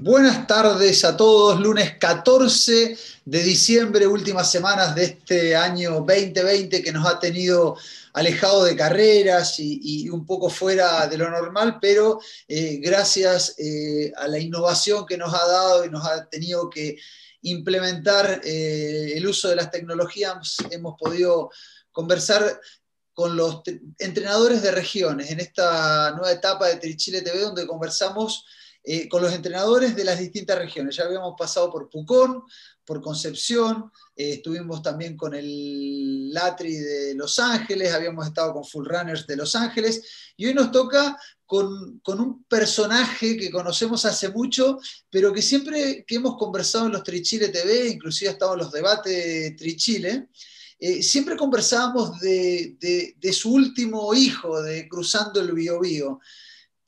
Buenas tardes a todos, lunes 14 de diciembre, últimas semanas de este año 2020 que nos ha tenido alejado de carreras y, un poco fuera de lo normal, pero eh, gracias eh, a la innovación que nos ha dado y nos ha tenido que implementar eh, el uso de las tecnologías, hemos podido conversar con los entrenadores de regiones en esta nueva etapa de Trichile TV, donde conversamos eh, con los entrenadores de las distintas regiones. Ya habíamos pasado por Pucón, por Concepción, eh, estuvimos también con el Latri de Los Ángeles, habíamos estado con Full Runners de Los Ángeles, y hoy nos toca con, un personaje que conocemos hace mucho, pero que siempre que hemos conversado en los Trichile TV, inclusive ha estado en los debates Trichile, eh, siempre conversábamos de, de, su último hijo, de Cruzando el Biobío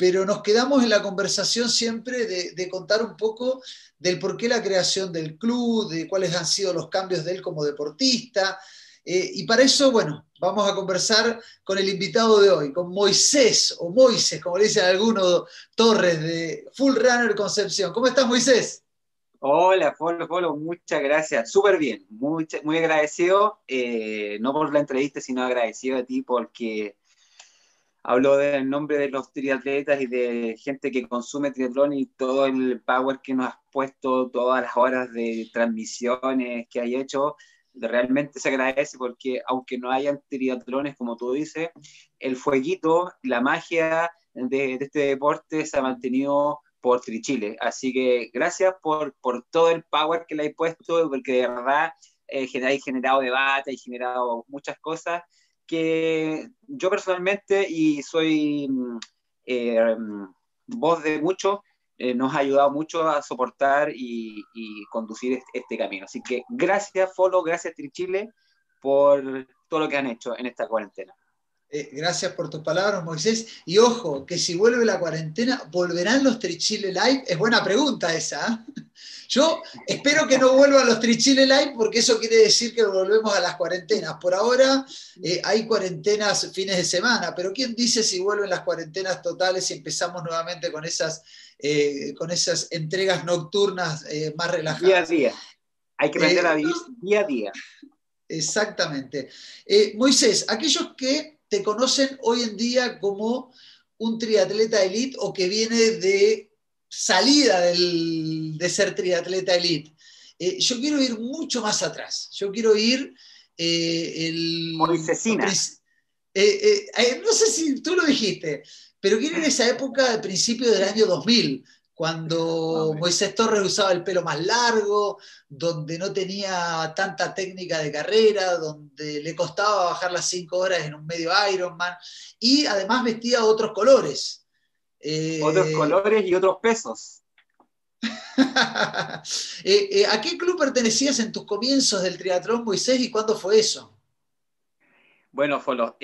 pero nos quedamos en la conversación siempre de, contar un poco del por qué la creación del club, de cuáles han sido los cambios de él como deportista. Eh, y para eso, bueno, vamos a conversar con el invitado de hoy, con Moisés, o Moisés, como le dicen algunos, Torres de Full Runner Concepción. ¿Cómo estás, Moisés? Hola, Polo, Polo, muchas gracias. Súper bien, muy, muy agradecido, eh, no por la entrevista, sino agradecido a ti porque hablo del nombre de los triatletas y de gente que consume triatlón y todo el power que nos has puesto, todas las horas de transmisiones que hay hecho, realmente se agradece porque aunque no hayan triatlones, como tú dices, el fueguito, la magia de, este deporte se ha mantenido por Trichile. Así que gracias por, por todo el power que le hay puesto, porque de verdad eh, hay generado debate, hay generado muchas cosas que yo personalmente, y soy mm, eh, voz de muchos, eh, nos ha ayudado mucho a soportar y, conducir este, este, camino. Así que gracias, Folo, gracias, Trichile, por todo lo que han hecho en esta cuarentena. Eh, gracias por tus palabras, Moisés. Y ojo, que si vuelve la cuarentena, ¿volverán los Trichile Live? Es buena pregunta esa. ¿eh? Yo espero que no vuelvan los Trichile Live porque eso quiere decir que volvemos a las cuarentenas. Por ahora eh, hay cuarentenas fines de semana, pero ¿quién dice si vuelven las cuarentenas totales y empezamos nuevamente con esas, con esas entregas nocturnas más relajadas? Día a día. Hay que aprender a vivir día a día. Exactamente. Moisés, aquellos que te conocen hoy en día como un triatleta elite o que viene de salida de ser triatleta elite. Eh, yo quiero ir mucho más atrás. Yo quiero ir eh, el... Eh, eh, no sé si tú lo dijiste, pero quiero ir a esa época de principio del año 2000, cuando Moisés Torres usaba el pelo más largo, donde no tenía tanta técnica de carrera, donde le costaba bajar las cinco horas en un medio Ironman, y además vestía otros colores. Eh, otros colores y otros pesos. Eh, eh, ¿A qué club pertenecías en tus comienzos del triatlón, Moisés, y cuándo fue eso? Bueno, Folo,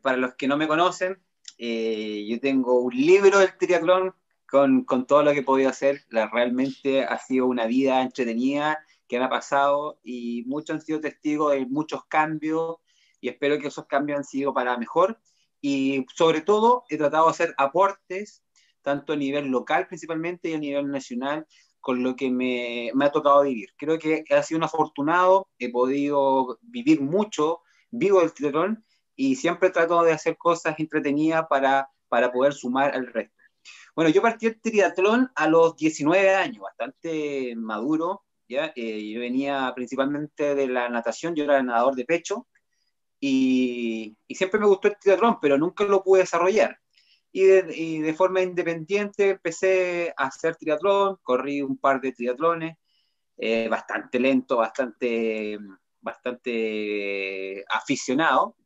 para los que no me conocen, yo tengo un libro del triatlón con, con, todo lo que he podido hacer. La, realmente ha sido una vida entretenida que me ha pasado y muchos han sido testigos de muchos cambios y espero que esos cambios han sido para mejor. Y sobre todo he tratado de hacer aportes, tanto a nivel local principalmente y a nivel nacional, con lo que me, me ha tocado vivir. Creo que ha sido un afortunado, he podido vivir mucho, vivo el triatlón y siempre trato de hacer cosas entretenidas para, para poder sumar al resto. Bueno, yo partí el triatlón a los 19 años, bastante maduro, ¿ya? Eh, yo venía principalmente de la natación, yo era nadador de pecho, y, siempre me gustó el triatlón, pero nunca lo pude desarrollar. Y de, forma independiente empecé a hacer triatlón, corrí un par de triatlones, eh, bastante lento, bastante, bastante aficionado,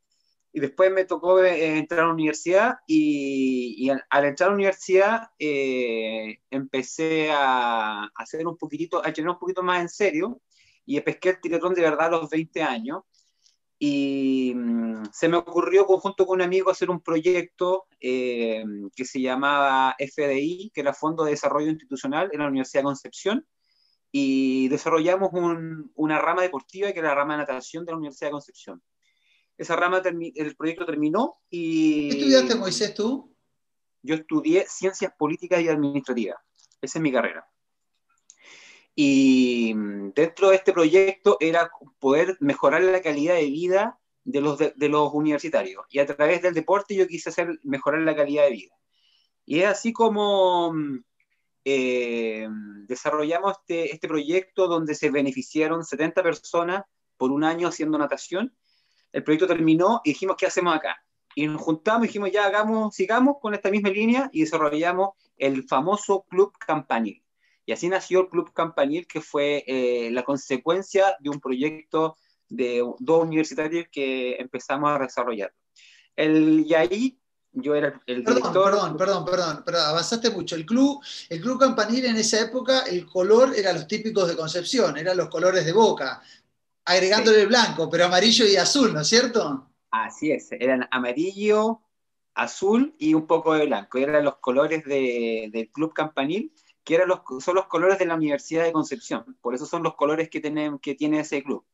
y después me tocó eh, entrar a la universidad y, al, entrar a la universidad eh, empecé a, hacer un poquitito, a entrenar un poquito más en serio y pesqué el triatlón de verdad a los 20 años. Y mm, se me ocurrió junto con un amigo hacer un proyecto eh, que se llamaba FDI, que era Fondo de Desarrollo Institucional en la Universidad de Concepción. Y desarrollamos una rama deportiva que era la rama de natación de la Universidad de Concepción esa rama, el proyecto terminó y... ¿Qué estudiaste, Moisés, tú? Yo estudié Ciencias Políticas y Administrativas. Esa es mi carrera. Y mm, dentro de este proyecto era poder mejorar la calidad de vida de los, de, los universitarios. Y a través del deporte yo quise hacer mejorar la calidad de vida. Y es así como mm, eh, desarrollamos este, este proyecto donde se beneficiaron 70 personas por un año haciendo natación. El proyecto terminó y dijimos, ¿qué hacemos acá? Y nos juntamos y dijimos, ya hagamos, sigamos con esta misma línea y desarrollamos el famoso Club Campanil. Y así nació el Club Campanil, que fue eh, la consecuencia de un proyecto de dos universitarios que empezamos a desarrollar. El, y ahí yo era el perdón, director. Perdón, perdón, perdón, perdón, avanzaste mucho. El club, el club Campanil en esa época, el color era los típicos de Concepción, eran los colores de Boca, agregándole blanco, pero amarillo y azul, ¿no es cierto? Así es, eran amarillo, azul y un poco de blanco. Eran los colores del club Campanil, que eran los, son los colores de la Universidad de Concepción. Por eso son los colores que, tienen, que tiene ese club.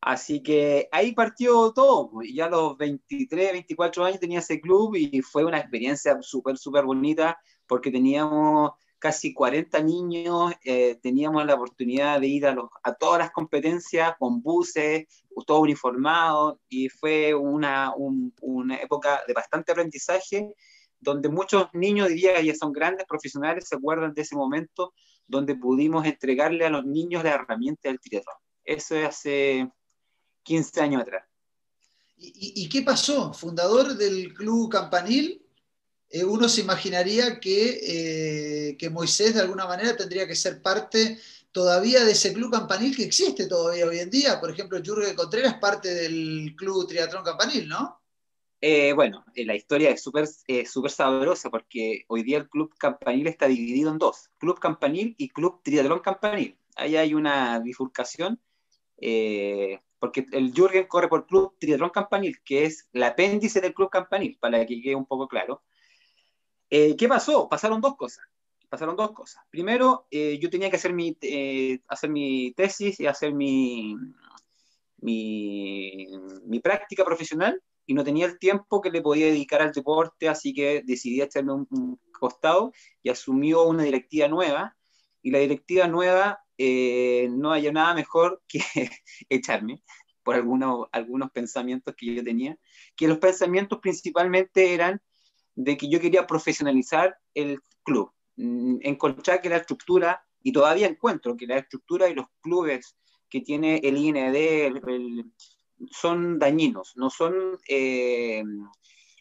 Así que ahí partió todo. Pues, ya a los 23, 24 años tenía ese club y fue una experiencia súper, súper bonita porque teníamos casi 40 niños, eh, teníamos la oportunidad de ir a, los, a todas las competencias con buses, todo uniformado y fue una, una época de bastante aprendizaje donde muchos niños, diría ya son grandes profesionales, se acuerdan de ese momento donde pudimos entregarle a los niños la herramienta del triatlón. Eso es hace 15 años atrás. ¿Y, qué pasó? Fundador del Club Campanil, eh, uno se imaginaría que, eh, que, Moisés de alguna manera tendría que ser parte todavía de ese Club Campanil que existe todavía hoy en día. Por ejemplo, Jürgen Contreras es parte del Club Triatlón Campanil, ¿no? Eh, bueno, la historia es súper súper sabrosa porque hoy día el Club Campanil está dividido en dos, Club Campanil y Club Triatlón Campanil. Ahí hay una bifurcación porque el Jürgen corre por Club Triatlón Campanil, que es el apéndice del Club Campanil, para que quede un poco claro. Eh, ¿Qué pasó? Pasaron dos cosas. Pasaron dos cosas. Primero, eh, yo tenía que hacer mi, eh, hacer mi tesis y hacer mi, mi, mi, práctica profesional y no tenía el tiempo que le podía dedicar al deporte, así que decidí echarme un, un costado y asumió una directiva nueva. Y la directiva nueva eh, no haya nada mejor que echarme por algunos, algunos pensamientos que yo tenía, que los pensamientos principalmente eran de que yo quería profesionalizar el club, mm, encontrar que la estructura, y todavía encuentro que la estructura y los clubes que tiene el IND son dañinos, no son, eh,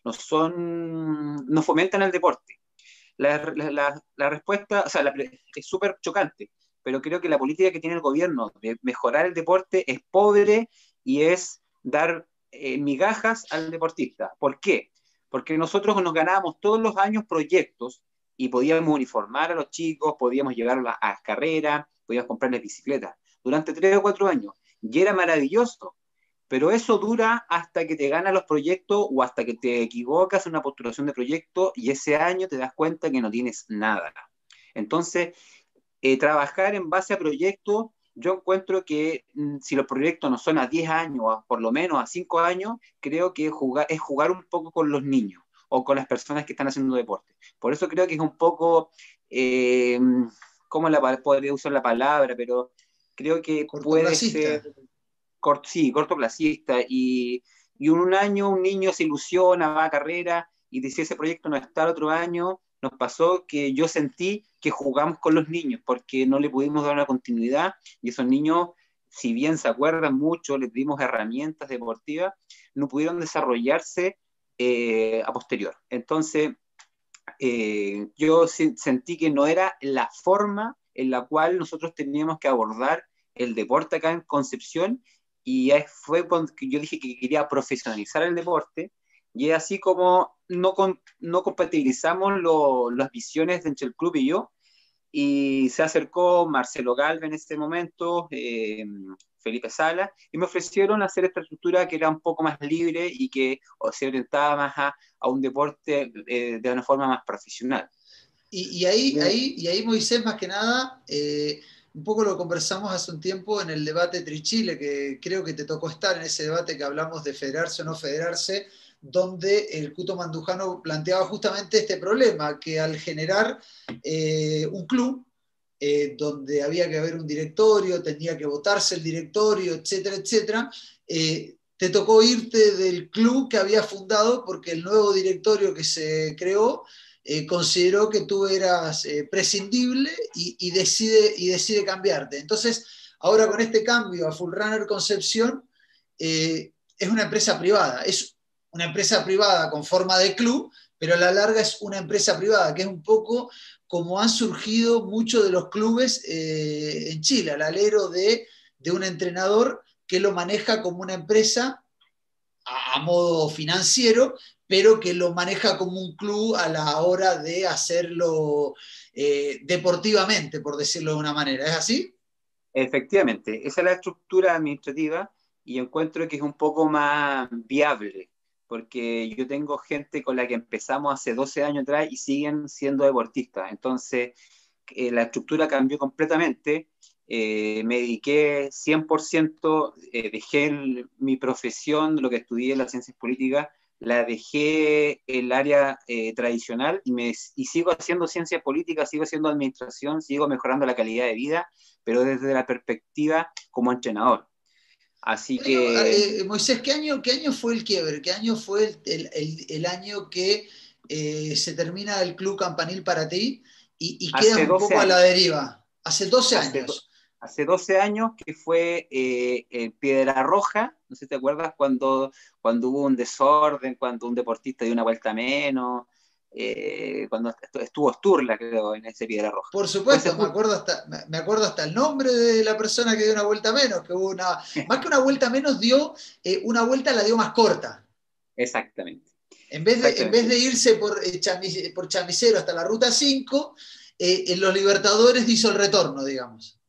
no son, no fomentan el deporte. La, respuesta, o sea, es súper chocante pero creo que la política que tiene el gobierno de mejorar el deporte es pobre y es dar eh, migajas al deportista. ¿Por qué? Porque nosotros nos ganábamos todos los años proyectos y podíamos uniformar a los chicos, podíamos llevarlos a carreras, podíamos comprarles bicicletas durante tres o cuatro años. Y era maravilloso, pero eso dura hasta que te ganan los proyectos o hasta que te equivocas en una postulación de proyecto y ese año te das cuenta que no tienes nada. Entonces, eh, trabajar en base a proyectos, yo encuentro que mm, si los proyectos no son a 10 años, o por lo menos a 5 años, creo que jugar, es jugar un poco con los niños o con las personas que están haciendo deporte. Por eso creo que es un poco, eh, ¿cómo la, podría usar la palabra? Pero creo que puede ser... sí, cortoplacista. Y, y un año un niño se ilusiona, va a carrera, y si ese proyecto no está el otro año, nos pasó que yo sentí que jugamos con los niños porque no le pudimos dar una continuidad y esos niños, si bien se acuerdan mucho, les dimos herramientas deportivas, no pudieron desarrollarse eh, a posterior. Entonces, eh, yo sentí que no era la forma en la cual nosotros teníamos que abordar el deporte acá en Concepción y fue cuando yo dije que quería profesionalizar el deporte y es así como no, no compatibilizamos las visiones entre el club y yo. Y se acercó Marcelo Galve en ese momento, eh, Felipe Sala, y me ofrecieron hacer esta estructura que era un poco más libre y que se orientaba más a, a un deporte eh, de una forma más profesional. Y, y ahí, ahí, y ahí, Moisés, más que nada, eh, un poco lo conversamos hace un tiempo en el debate Trichile, que creo que te tocó estar en ese debate que hablamos de federarse o no federarse donde el Cuto Mandujano planteaba justamente este problema, que al generar eh, un club, eh, donde había que haber un directorio, tenía que votarse el directorio, etcétera, etcétera, eh, te tocó irte del club que había fundado porque el nuevo directorio que se creó consideró que tú eras prescindible y, decide, y decide cambiarte. Entonces, ahora con este cambio a Full Runner Concepción, es una empresa privada, es una empresa privada con forma de club, pero a la larga es una empresa privada, que es un poco como han surgido muchos de los clubes eh, en Chile, al alero de, un entrenador que lo maneja como una empresa a, modo financiero, pero que lo maneja como un club a la hora de hacerlo eh, deportivamente, por decirlo de una manera. ¿Es así? Efectivamente, esa es la estructura administrativa y encuentro que es un poco más viable porque yo tengo gente con la que empezamos hace 12 años atrás y siguen siendo deportistas. Entonces, eh, la estructura cambió completamente. Eh, me dediqué 100%, eh, dejé mi profesión, lo que estudié en las ciencias políticas, la dejé el área tradicional y, me, y sigo haciendo ciencias políticas, sigo haciendo administración, sigo mejorando la calidad de vida, pero desde la perspectiva como entrenador. Así que... Eh, Moisés, ¿qué año, ¿qué año fue el quiebre? ¿Qué año fue el, año que eh, se termina el Club Campanil para ti y, queda un poco a la deriva? Hace 12 años. hace 12 años que fue eh, Piedra Roja, no sé si te acuerdas, cuando, cuando hubo un desorden, cuando un deportista dio una vuelta menos, eh, cuando estuvo Sturla, creo, en ese Piedra Roja. Por supuesto, me acuerdo, hasta, me acuerdo hasta el nombre de la persona que dio una vuelta menos, que hubo una, más que una vuelta menos, dio eh, una vuelta, la dio más corta. Exactamente. En vez de, En vez de irse por, eh, por Chamisero hasta la ruta 5, en los Libertadores hizo el retorno, digamos.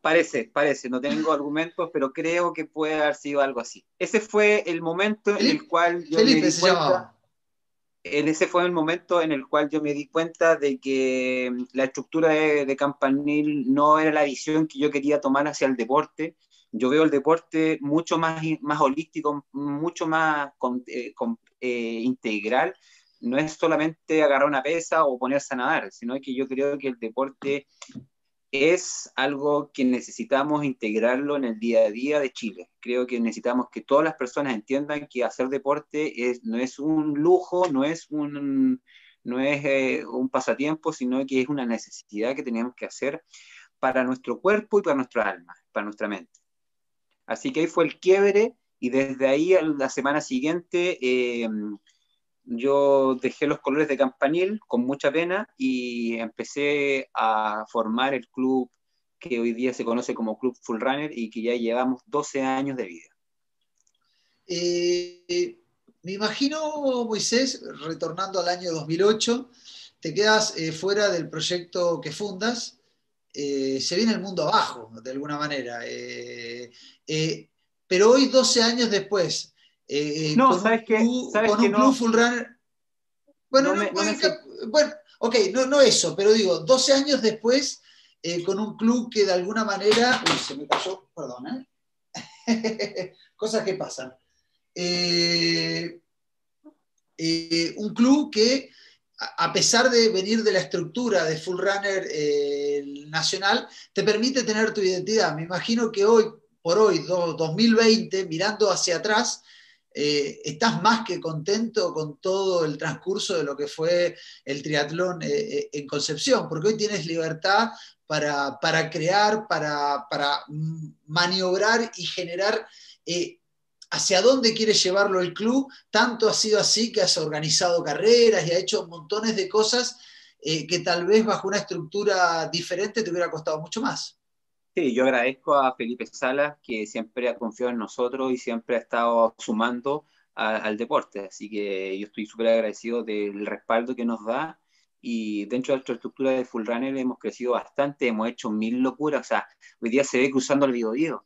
Parece, parece, no tengo argumentos, pero creo que puede haber sido algo así. Ese fue el momento en el cual yo Felipe me di cuenta, en ese fue el momento en el cual yo me di cuenta de que mm, la estructura de, Campanil no era la visión que yo quería tomar hacia el deporte. Yo veo el deporte mucho más, más holístico, mucho más eh, eh, integral. No es solamente agarrar una pesa o ponerse a nadar, sino que yo creo que el deporte es algo que necesitamos integrarlo en el día a día de Chile. Creo que necesitamos que todas las personas entiendan que hacer deporte no es un lujo, no es un, no es, eh, un pasatiempo, sino que es una necesidad que tenemos que hacer para nuestro cuerpo y para nuestra alma, para nuestra mente. Así que ahí fue el quiebre y desde ahí la semana siguiente eh, yo dejé los colores de Campanil con mucha pena y empecé a formar el club que hoy día se conoce como Club Full Runner y que ya llevamos 12 años de vida. Eh, me imagino, Moisés, retornando al año 2008, te quedas eh, fuera del proyecto que fundas, eh, se viene el mundo abajo, de alguna manera. pero hoy, 12 años después, eh, no, ¿sabes qué? con un club full runner. Bueno, no, bueno, ok, no, no eso, pero digo, 12 años después, eh, con un club que de alguna manera. Uy, se me cayó, perdón, ¿eh? Cosas que pasan. un club que, a pesar de venir de la estructura de Full Runner nacional, te permite tener tu identidad. Me imagino que hoy, por hoy, 2020, mirando hacia atrás, eh, ¿estás más que contento con todo el transcurso de lo que fue el triatlón eh, eh, en Concepción? Porque hoy tienes libertad para, crear, para, maniobrar y generar hacia dónde quieres llevarlo el club. Tanto ha sido así que has organizado carreras y ha hecho montones de cosas que tal vez bajo una estructura diferente te hubiera costado mucho más. Sí, yo agradezco a Felipe Salas que siempre ha confiado en nosotros y siempre ha estado sumando al deporte. Así que yo estoy súper agradecido del respaldo que nos da. Y dentro de nuestra estructura de Full Runner hemos crecido bastante, hemos hecho mil locuras. O sea, hoy día se ve cruzando el video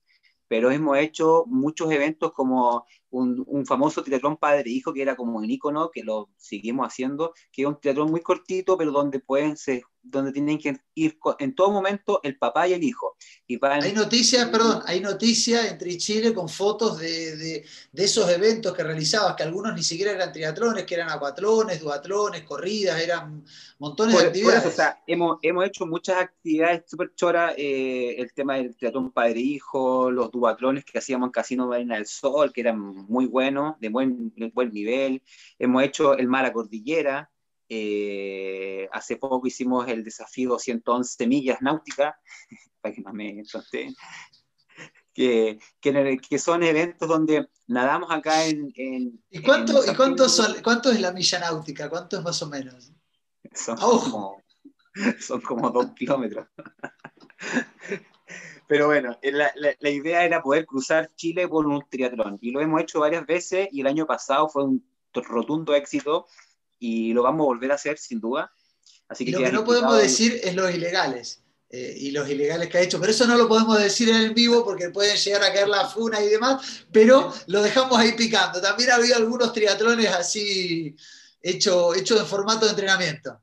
pero hemos hecho muchos eventos como un, famoso triatlón padre-hijo que era como un icono, que lo seguimos haciendo, que es un triatlón muy cortito, pero donde pueden ser, donde tienen que ir en todo momento el papá y el hijo. Y Hay noticias, perdón, hay noticias entre Chile con fotos de, de, de, esos eventos que realizabas, que algunos ni siquiera eran triatlones, que eran acuatlones, duatlones, corridas, eran montones de actividades. o sea, hemos, hemos, hecho muchas actividades súper choras, eh, el tema del triatlón padre-hijo, los duatlones que hacíamos en Casino Marina del Sol, que eran muy bueno, de buen, buen nivel. Hemos hecho el Mara Cordillera. Eh, hace poco hicimos el desafío 111 millas náuticas, para que no me que, que, que, son eventos donde nadamos acá en... ¿Y, cuánto, ¿y cuánto, cuánto es la milla náutica? ¿Cuánto es más o menos? Son, como, son como dos kilómetros. Pero bueno, eh, la, la, idea era poder cruzar Chile por un triatlón y lo hemos hecho varias veces y el año pasado fue un rotundo éxito y lo vamos a volver a hacer sin duda. Así que lo que no podemos decir es los ilegales. Eh, y los ilegales que ha hecho, pero eso no lo podemos decir en el vivo porque pueden llegar a caer la funa y demás, pero lo dejamos ahí picando. También ha habido algunos triatlones así hechos hecho en formato de entrenamiento.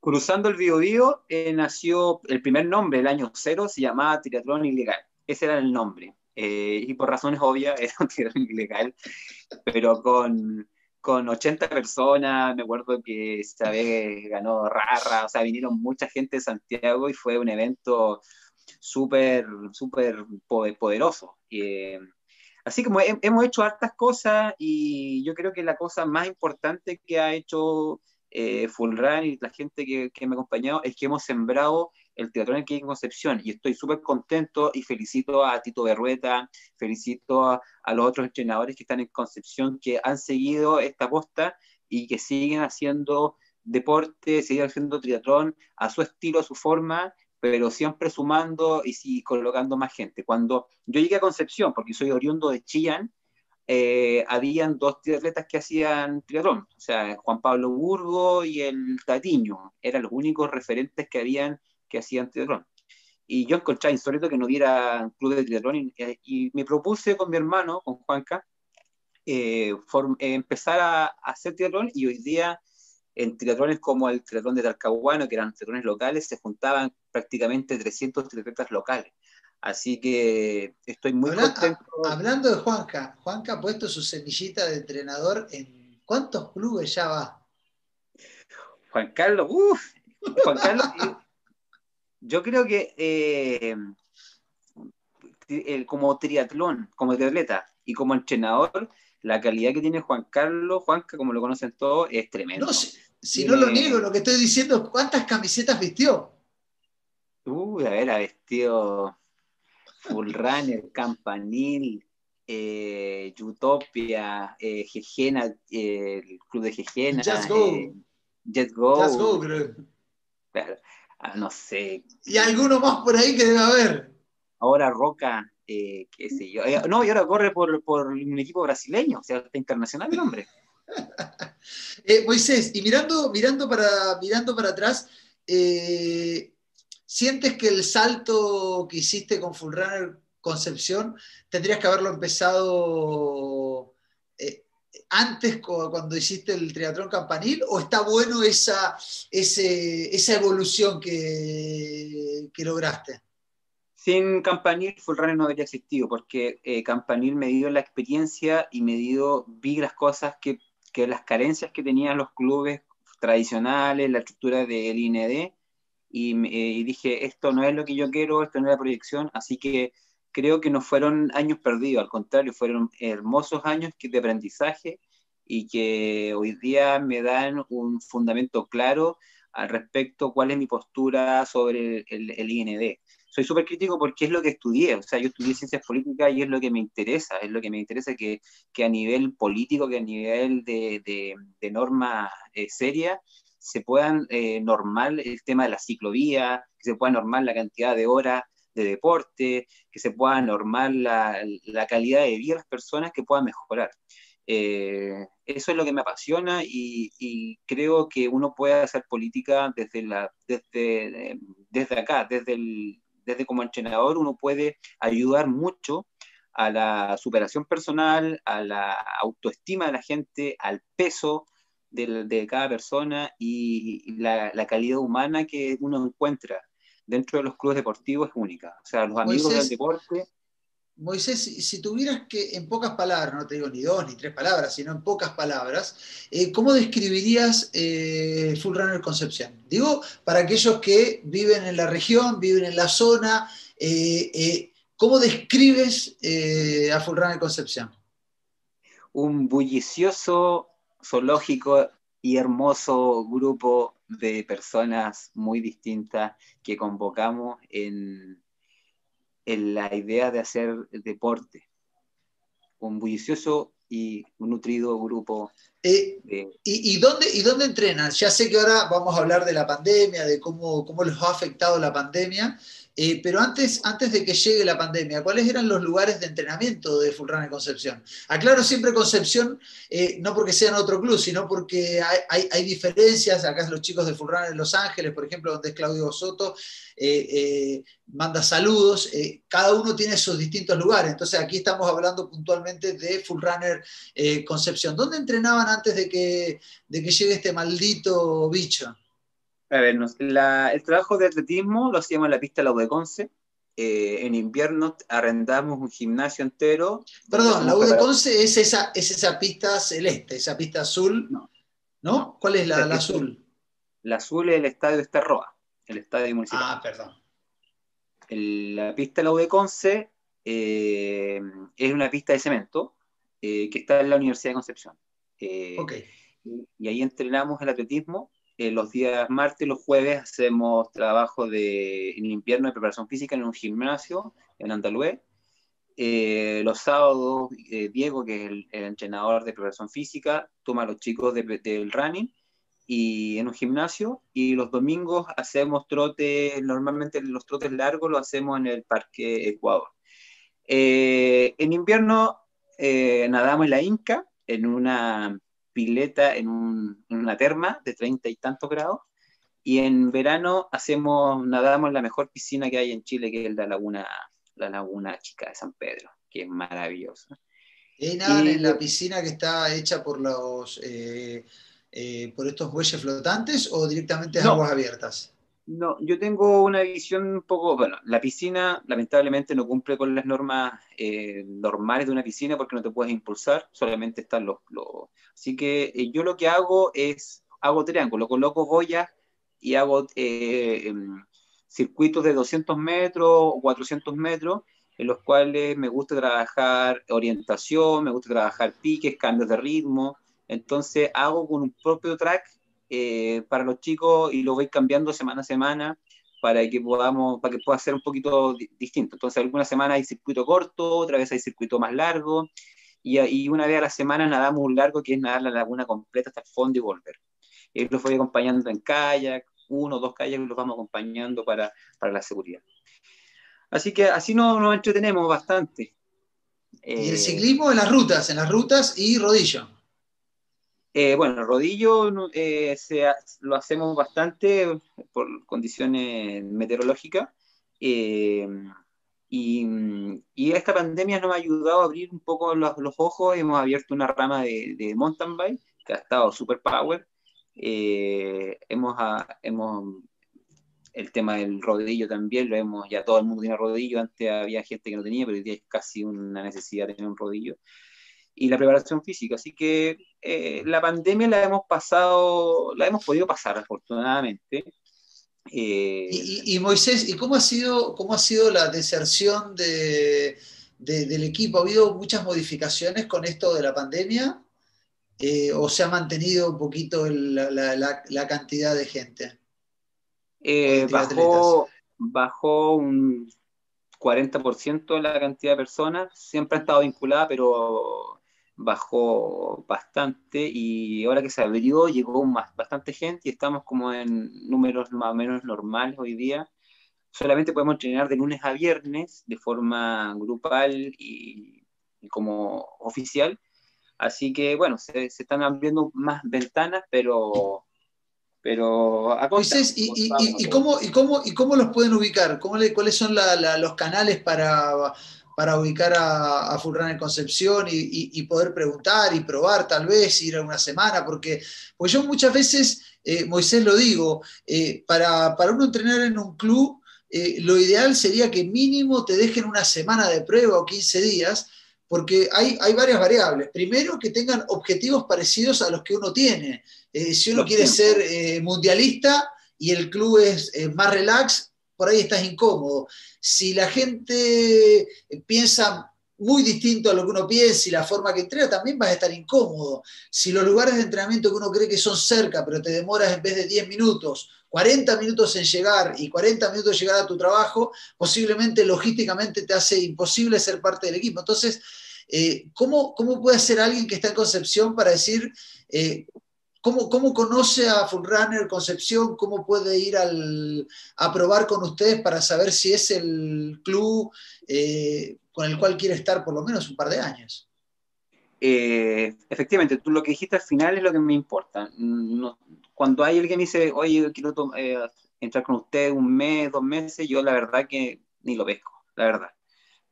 Cruzando el Biobío eh, nació el primer nombre, el año cero, se llamaba Triatlón Ilegal. Ese era el nombre. Eh, y por razones obvias era un triatlón ilegal, pero con, con 80 personas, me acuerdo que esa vez ganó Rara, o sea, vinieron mucha gente de Santiago y fue un evento súper, súper poderoso. Eh, así como hemos hecho hartas cosas y yo creo que la cosa más importante que ha hecho eh, Full Run y la gente que, me ha acompañado es que hemos sembrado el teatro en en Concepción y estoy súper contento y felicito a Tito Berrueta, felicito a, los otros entrenadores que están en Concepción que han seguido esta posta y que siguen haciendo deporte, siguen haciendo triatlón a su estilo, a su forma, pero siempre sumando y sí, colocando más gente. Cuando yo llegué a Concepción, porque soy oriundo de Chillán, eh, habían dos triatletas que hacían triatlón, o sea, Juan Pablo Burgo y el Tatiño, eran los únicos referentes que habían que hacían triatlón. Y yo encontré insólito que no hubiera club de triatlón y, y, me propuse con mi hermano, con Juanca, eh, empezar a, hacer triatlón y hoy día en triatlones como el triatlón de Talcahuano, que eran triatlones locales, se juntaban prácticamente 300 triatletas locales. Así que estoy muy contento. hablando de Juanca, Juanca ha puesto su semillita de entrenador en cuántos clubes ya va. Juan Carlos, uff, Juan Carlos, yo creo que eh, como triatlón, como triatleta y como entrenador, la calidad que tiene Juan Carlos, Juanca, como lo conocen todos, es tremendo. No, si, no lo niego, lo que estoy diciendo es cuántas camisetas vistió. Uy, a ver, ha vestido Full Runner, Campanil, eh, Utopia, eh, Gegena, eh, el club de Gegena. Just Go. Just Go. Just Go, creo. Claro. Ah, no sé. Y alguno más por ahí que debe haber. Ahora Roca, qué sé yo. no, y ahora corre por, por, un equipo brasileño, o sea, está internacional el hombre. Moisés, y mirando, mirando, para, mirando para atrás, eh, ¿Sientes que el salto que hiciste con Full Runner Concepción tendrías que haberlo empezado eh, antes cuando hiciste el triatlón campanil o está bueno esa, esa evolución que, que, lograste? Sin campanil Full Runner no habría existido porque eh, campanil me dio la experiencia y me dio, vi las cosas que, que las carencias que tenían los clubes tradicionales, la estructura del IND y, dije, esto no es lo que yo quiero, esto no es la proyección, así que creo que no fueron años perdidos, al contrario, fueron hermosos años de aprendizaje y que hoy día me dan un fundamento claro al respecto cuál es mi postura sobre el, el, IND. Soy súper crítico porque es lo que estudié, o sea, yo estudié ciencias políticas y es lo que me interesa, es lo que me interesa que, que a nivel político, que a nivel de, de, de norma eh, se puedan eh, normar el tema de la ciclovía, que se pueda normar la cantidad de horas de deporte, que se pueda normar la, la calidad de vida de las personas, que puedan mejorar. Eh, eso es lo que me apasiona y, y, creo que uno puede hacer política desde, la, desde, eh, desde acá, desde, el, desde como entrenador, uno puede ayudar mucho a la superación personal, a la autoestima de la gente, al peso de, cada persona y la, calidad humana que uno encuentra dentro de los clubes deportivos es única. O sea, los amigos del deporte Moisés, si, tuvieras que, en pocas palabras, no te digo ni dos ni tres palabras, sino en pocas palabras, eh, ¿cómo describirías eh, Full Runner Concepción? Digo, para aquellos que viven en la región, viven en la zona, eh, ¿cómo describes a Full Runner Concepción? Un bullicioso, zoológico y hermoso grupo de personas muy distintas que convocamos en en la idea de hacer deporte. Un bullicioso y nutrido grupo. Eh, ¿y, dónde, ¿Y dónde entrenan? Ya sé que ahora vamos a hablar de la pandemia, de cómo, cómo les ha afectado la pandemia, eh, pero antes, antes de que llegue la pandemia, ¿cuáles eran los lugares de entrenamiento de Full Runner Concepción? Aclaro siempre Concepción, eh, no porque sean otro club, sino porque hay, diferencias. Acá los chicos de Full Runner en Los Ángeles, por ejemplo, donde es Claudio Soto, eh, manda saludos. cada uno tiene sus distintos lugares. Entonces aquí estamos hablando puntualmente de Full Runner Concepción. ¿Dónde entrenaban antes de que, de que llegue este maldito bicho? A ver, el trabajo de atletismo lo hacíamos en la pista de la UDECONCE. Eh, en invierno arrendamos un gimnasio entero. Perdón, la UDECONCE es esa, es esa pista celeste, esa pista azul. No. ¿No? ¿Cuál es la, azul? La azul es el estadio de Esterroa, el estadio municipal. Ah, perdón. la pista de la UDECONCE eh, es una pista de cemento eh, que está en la Universidad de Concepción. Ok. Y ahí entrenamos el atletismo eh, los días martes y los jueves hacemos trabajo de, en invierno de preparación física en un gimnasio en Andalué. Eh, los sábados, eh, Diego, que es el, entrenador de preparación física, toma a los chicos del running y en un gimnasio. Y los domingos hacemos trotes, normalmente los trotes largos los hacemos en el Parque Ecuador. en invierno nadamos en la Inca, en una pileta en, una terma de treinta y tantos grados. Y en verano hacemos, nadamos en la mejor piscina que hay en Chile, que es la laguna, la laguna chica de San Pedro, que es maravillosa. ¿Y nadan en la piscina que está hecha por los eh, eh, por estos bueyes flotantes o directamente en aguas abiertas? No, yo tengo una visión un poco, bueno, la piscina lamentablemente no cumple con las normas eh, normales de una piscina porque no te puedes impulsar, solamente están los... Así que eh, yo lo que hago es, hago triángulo, coloco boyas y hago eh, em, circuitos de 200 metros o 400 metros en los cuales me gusta trabajar orientación, me gusta trabajar piques, cambios de ritmo. Entonces hago con un propio track eh, para los chicos y lo voy cambiando semana a semana para que podamos, para que pueda ser un poquito distinto. Entonces, alguna semana hay circuito corto, otra vez hay circuito más largo, y, y, una vez a la semana nadamos un largo que es nadar la laguna completa hasta el fondo y volver. Y los voy acompañando en kayak, uno o dos kayaks los vamos acompañando para, para la seguridad. Así que así nos, nos entretenemos bastante. y el ciclismo en las rutas, en las rutas y rodillo. Eh, bueno, rodillo eh, lo hacemos bastante por condiciones meteorológicas. Eh, y, esta pandemia nos ha ayudado a abrir un poco los, ojos. Hemos abierto una rama de, mountain bike que ha estado super power. hemos, hemos, el tema del rodillo también, lo hemos, ya todo el mundo tiene rodillo. Antes había gente que no tenía, pero hoy día es casi una necesidad tener un rodillo y la preparación física. Así que eh, la pandemia la hemos pasado, la hemos podido pasar afortunadamente. Eh, y, Moisés, ¿y cómo ha sido, cómo ha sido la deserción de, del equipo? ¿Ha habido muchas modificaciones con esto de la pandemia? Eh, ¿O se ha mantenido un poquito la, la, cantidad de gente? bajó, bajó un 40% la cantidad de personas. Siempre ha estado vinculada, pero bajó bastante y ahora que se abrió llegó más, bastante gente y estamos como en números más o menos normales hoy día. Solamente podemos entrenar de lunes a viernes de forma grupal y, como oficial. Así que bueno, se, están abriendo más ventanas, pero... Pero a ¿y, y, y, cómo, y, cómo, ¿y cómo los pueden ubicar? ¿Cómo ¿Cuáles son los canales para para ubicar a, a Runner Concepción y, poder preguntar y probar tal vez, ir a una semana, porque pues yo muchas veces, eh, Moisés lo digo, eh, para, para uno entrenar en un club, eh, lo ideal sería que mínimo te dejen una semana de prueba o 15 días, porque hay, hay varias variables. Primero, que tengan objetivos parecidos a los que uno tiene. si uno quiere ser mundialista y el club es más relax, por ahí estás incómodo. Si la gente piensa muy distinto a lo que uno piensa y la forma que entrena, también vas a estar incómodo. Si los lugares de entrenamiento que uno cree que son cerca, pero te demoras en vez de 10 minutos, 40 minutos en llegar y 40 minutos llegar a tu trabajo, posiblemente logísticamente te hace imposible ser parte del equipo. Entonces, eh, ¿cómo, ¿cómo, puede ser alguien que está en Concepción para decir, eh, ¿Cómo, ¿Cómo, conoce a Fullrunner Concepción? ¿Cómo puede ir al, a probar con ustedes para saber si es el club eh, con el cual quiere estar por lo menos un par de años? Eh, efectivamente, tú lo que dijiste al final es lo que me importa. cuando hay alguien que dice, oye, quiero eh, entrar con usted un mes, dos meses, yo la verdad que ni lo pesco, la verdad.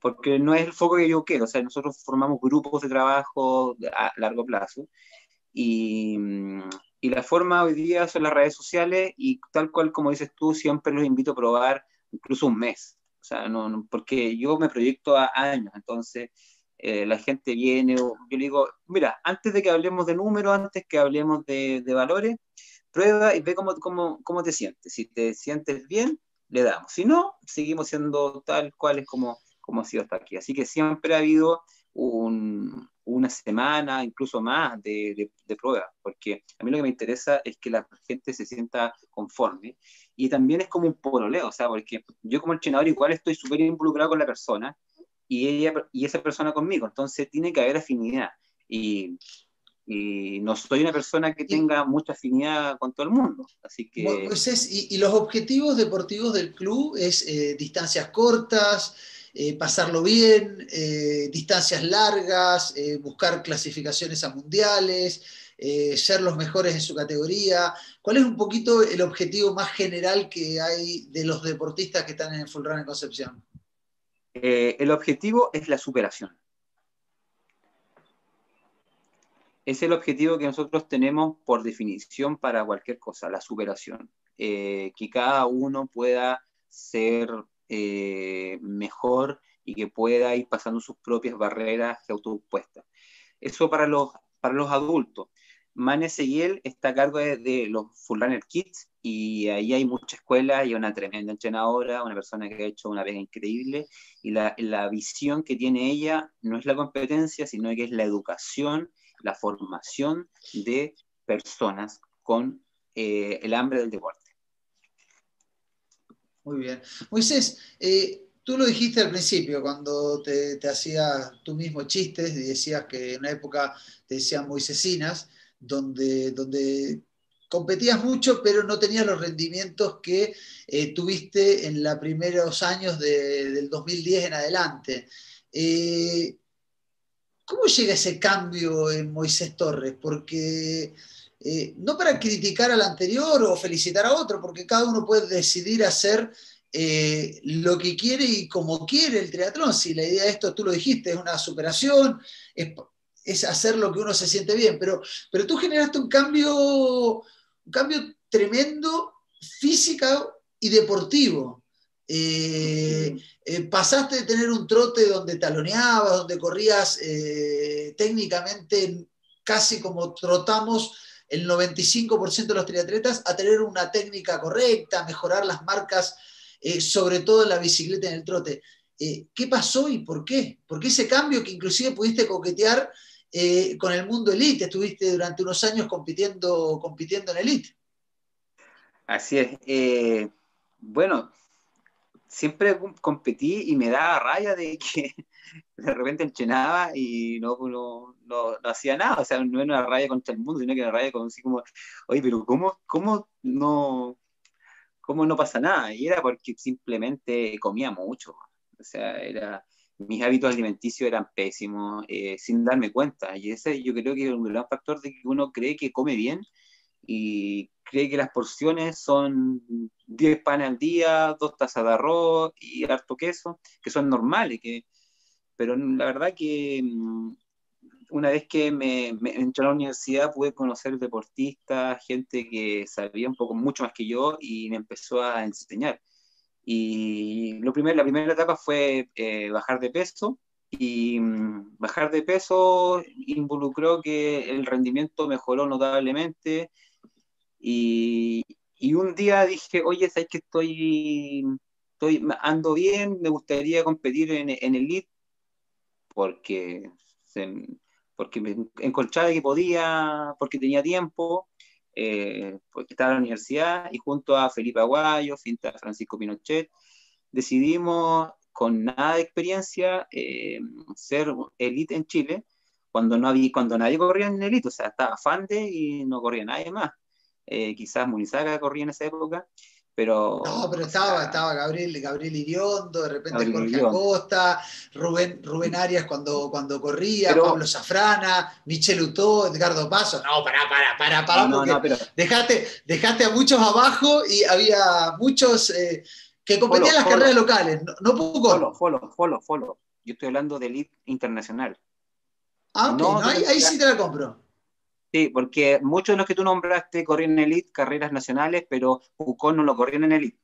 Porque no es el foco que yo quiero. O sea, nosotros formamos grupos de trabajo a largo plazo Mm, y, la forma hoy día son las redes sociales y tal cual como dices tú, siempre los invito a probar incluso un mes. O sea, no, porque yo me proyecto a años, entonces eh, la gente viene, yo le digo, mira, antes de que hablemos de números, antes que hablemos de, de valores, prueba y ve cómo, cómo, cómo, te sientes. Si te sientes bien, le damos. Si no, seguimos siendo tal cual es como, como ha sido hasta aquí. Así que siempre ha habido un, una semana, incluso más de, de, prueba, porque a mí lo que me interesa es que la gente se sienta conforme. Y también es como un pololeo, o sea, porque yo como entrenador igual estoy súper involucrado con la persona y, ella, y esa persona conmigo, entonces tiene que haber afinidad. Y, y no soy una persona que tenga mucha afinidad con todo el mundo, así que... Pues es, y, y, los objetivos deportivos del club es eh, distancias cortas, eh, pasarlo bien, eh, distancias largas, eh, buscar clasificaciones a mundiales, ser los mejores en su categoría. ¿Cuál es un poquito el objetivo más general que hay de los deportistas que están en el Full Run en Concepción? el objetivo es la superación. Es el objetivo que nosotros tenemos por definición para cualquier cosa, la superación. que cada uno pueda ser eh, mejor y que pueda ir pasando sus propias barreras autoimpuestas. Eso para los, para los adultos. Mane Seguiel está a cargo de, los Full Runner Kids y ahí hay mucha escuela y una tremenda entrenadora, una persona que ha hecho una vega increíble y la, la, visión que tiene ella no es la competencia, sino que es la educación, la formación de personas con eh, el hambre del deporte. Muy bien. Moisés, eh, tú lo dijiste al principio, cuando te, hacías tú mismo chistes y decías que en una época te decían moisesinas, donde, donde competías mucho, pero no tenías los rendimientos que eh, tuviste en los primeros años del 2010 en adelante. Eh, ¿Cómo llega ese cambio en Moisés Torres? Porque eh, no para criticar al anterior o felicitar a otro, porque cada uno puede decidir hacer eh, lo que quiere y como quiere el triatlón. Si la idea de esto, tú lo dijiste, es una superación, es, hacer lo que uno se siente bien, pero, pero tú generaste un cambio, un cambio tremendo física y deportivo. Eh, pasaste de tener un trote donde taloneabas, donde corrías técnicamente casi como trotamos el 95% de los triatletas a tener una técnica correcta, mejorar las marcas, eh, sobre todo en la bicicleta y en el trote. Eh, ¿Qué pasó y por qué? ¿Por qué ese cambio que inclusive pudiste coquetear eh, con el mundo elite? Estuviste durante unos años compitiendo, compitiendo en elite. Así es. bueno, siempre competí y me daba raya de que de repente entrenaba y no, no, no, hacía nada, o sea, no era una raya contra el mundo, sino que era una raya con así como, oye, pero ¿cómo, cómo no, cómo no pasa nada? Y era porque simplemente comía mucho, o sea, era, mis hábitos alimenticios eran pésimos, eh, sin darme cuenta, y ese yo creo que es un gran factor de que uno cree que come bien y cree que las porciones son 10 panes al día, dos tazas de arroz y harto queso, que son normales, que pero la verdad que mm, una vez que me, entré a la universidad pude conocer deportistas, gente que sabía un poco mucho más que yo y me empezó a enseñar. Y lo primero, la primera etapa fue eh, bajar de peso y mm, bajar de peso involucró que el rendimiento mejoró notablemente y, y un día dije, oye, ¿sabes que estoy, estoy ando bien? Me gustaría competir en, en Elite porque, porque me encontraba que podía, porque tenía tiempo, eh, porque estaba en la universidad y junto a Felipe Aguayo, Francisco Pinochet, decidimos con nada de experiencia eh, ser elite en Chile cuando no había cuando nadie corría en elite, o sea, estaba Fande y no corría nadie más. Eh, quizás Munizaga corría en esa época, pero... No, pero estaba, estaba Gabriel, Gabriel Iriondo, de repente Jorge Acosta, Rubén, Rubén Arias cuando, cuando corría, Pablo Safrana, Michel Utó, Edgardo Paso. No, pará, pará, pará, pará, no, porque dejaste, dejaste a muchos abajo y había muchos... Eh, que competían las carreras locales, no, no poco. Follow, follow, follow, follow. Yo estoy hablando de elite internacional. Ah, ok, no, ahí, ahí, sí te la compro. Sí, porque muchos de los que tú nombraste corrían en elite, carreras nacionales, pero Pucón no lo corrían en elite.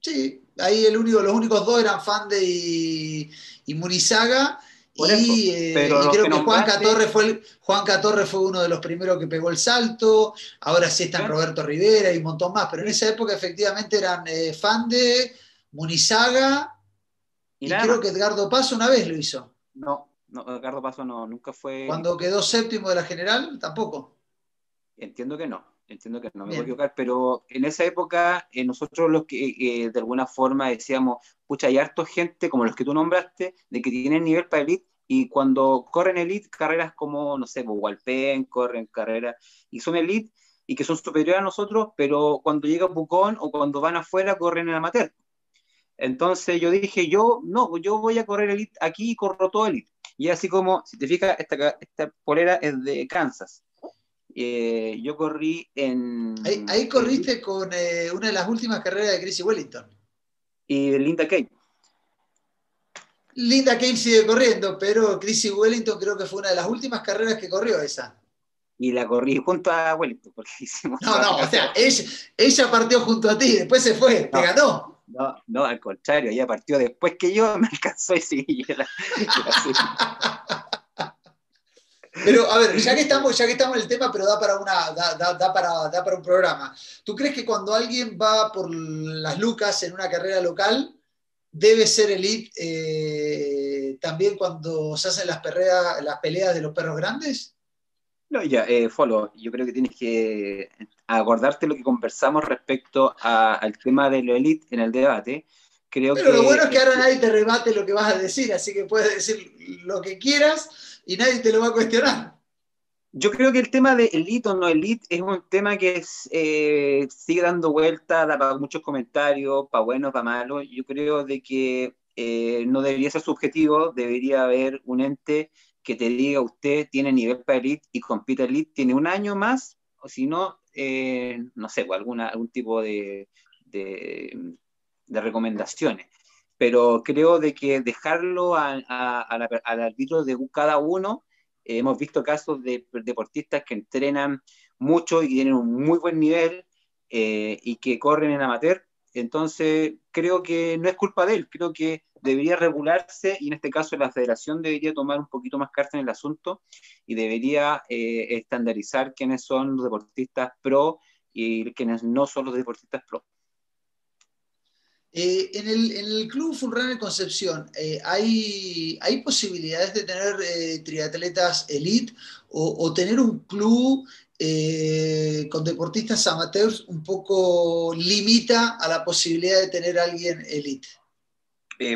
Sí, ahí el único, los únicos dos eran Fande y, y Munizaga y, eh, creo que, Juan Catorre fue, Juan Catorre fue uno de los primeros que pegó el salto, ahora sí están Roberto Rivera y un montón más, pero en esa época efectivamente eran eh, Fande, Munizaga y, creo que Edgardo Paso una vez lo hizo. No, no, Edgardo Paso no, nunca fue... Cuando quedó séptimo de la general, tampoco. Entiendo que no, entiendo que no me voy a equivocar, pero en esa época eh, nosotros los que de alguna forma decíamos, pucha, hay harto gente como los que tú nombraste, de que tienen nivel para elite, y cuando corren elite, carreras como, no sé, Walpen, corren carreras, y son elite, y que son superiores a nosotros, pero cuando llega Pucón o cuando van afuera, corren en amateur. Entonces yo dije, yo no, yo voy a correr elite aquí y corro todo elite. Y así como, si te fijas, esta, esta polera es de Kansas. Eh, yo corrí en... Ahí, corriste con eh, una de las últimas carreras de Chrissy Wellington. Y Linda Kane. Linda Kane sigue corriendo, pero Chrissy Wellington creo que fue una de las últimas carreras que corrió esa. Y la corrí junto a Wellington, porque hicimos. No, no, o sea, ella, partió junto a ti, después se fue, te ganó. No, no, al contrario, ella partió después que yo, me alcanzó y seguí. Pero a ver, ya que estamos, ya que estamos en el tema, pero da para una, da, para, da para un programa. ¿Tú crees que cuando alguien va por las lucas en una carrera local, debe ser elite eh, también cuando se hacen las, las peleas de los perros grandes? No, ya, eh, Follow, yo creo que tienes que acordarte lo que conversamos respecto al tema de lo elite en el debate. Creo Pero lo bueno es que ahora nadie te rebate lo que vas a decir, así que puedes decir lo que quieras y nadie te lo va a cuestionar. Yo creo que el tema de elite o no elite es un tema que eh, sigue dando vuelta, da para muchos comentarios, para buenos, para malos. Yo creo de que eh, no debería ser subjetivo, debería haber un ente que te diga usted tiene nivel para elite y compite elite, tiene un año más, o si no, eh, no sé, pues, alguna, algún tipo de, de, recomendaciones. Pero creo de que dejarlo al arbitro de cada uno hemos visto casos de deportistas que entrenan mucho y tienen un muy buen nivel eh, y que corren en amateur. Entonces, creo que no es culpa de él, creo que debería regularse y en este caso la federación debería tomar un poquito más carta en el asunto y debería eh, estandarizar quiénes son los deportistas pro y quiénes no son los deportistas pro. Eh, en, el, en, el, Club Concepción, eh, ¿hay, ¿hay, posibilidades de tener triatletas elite o, tener un club con deportistas amateurs un poco limita a la posibilidad de tener a alguien elite?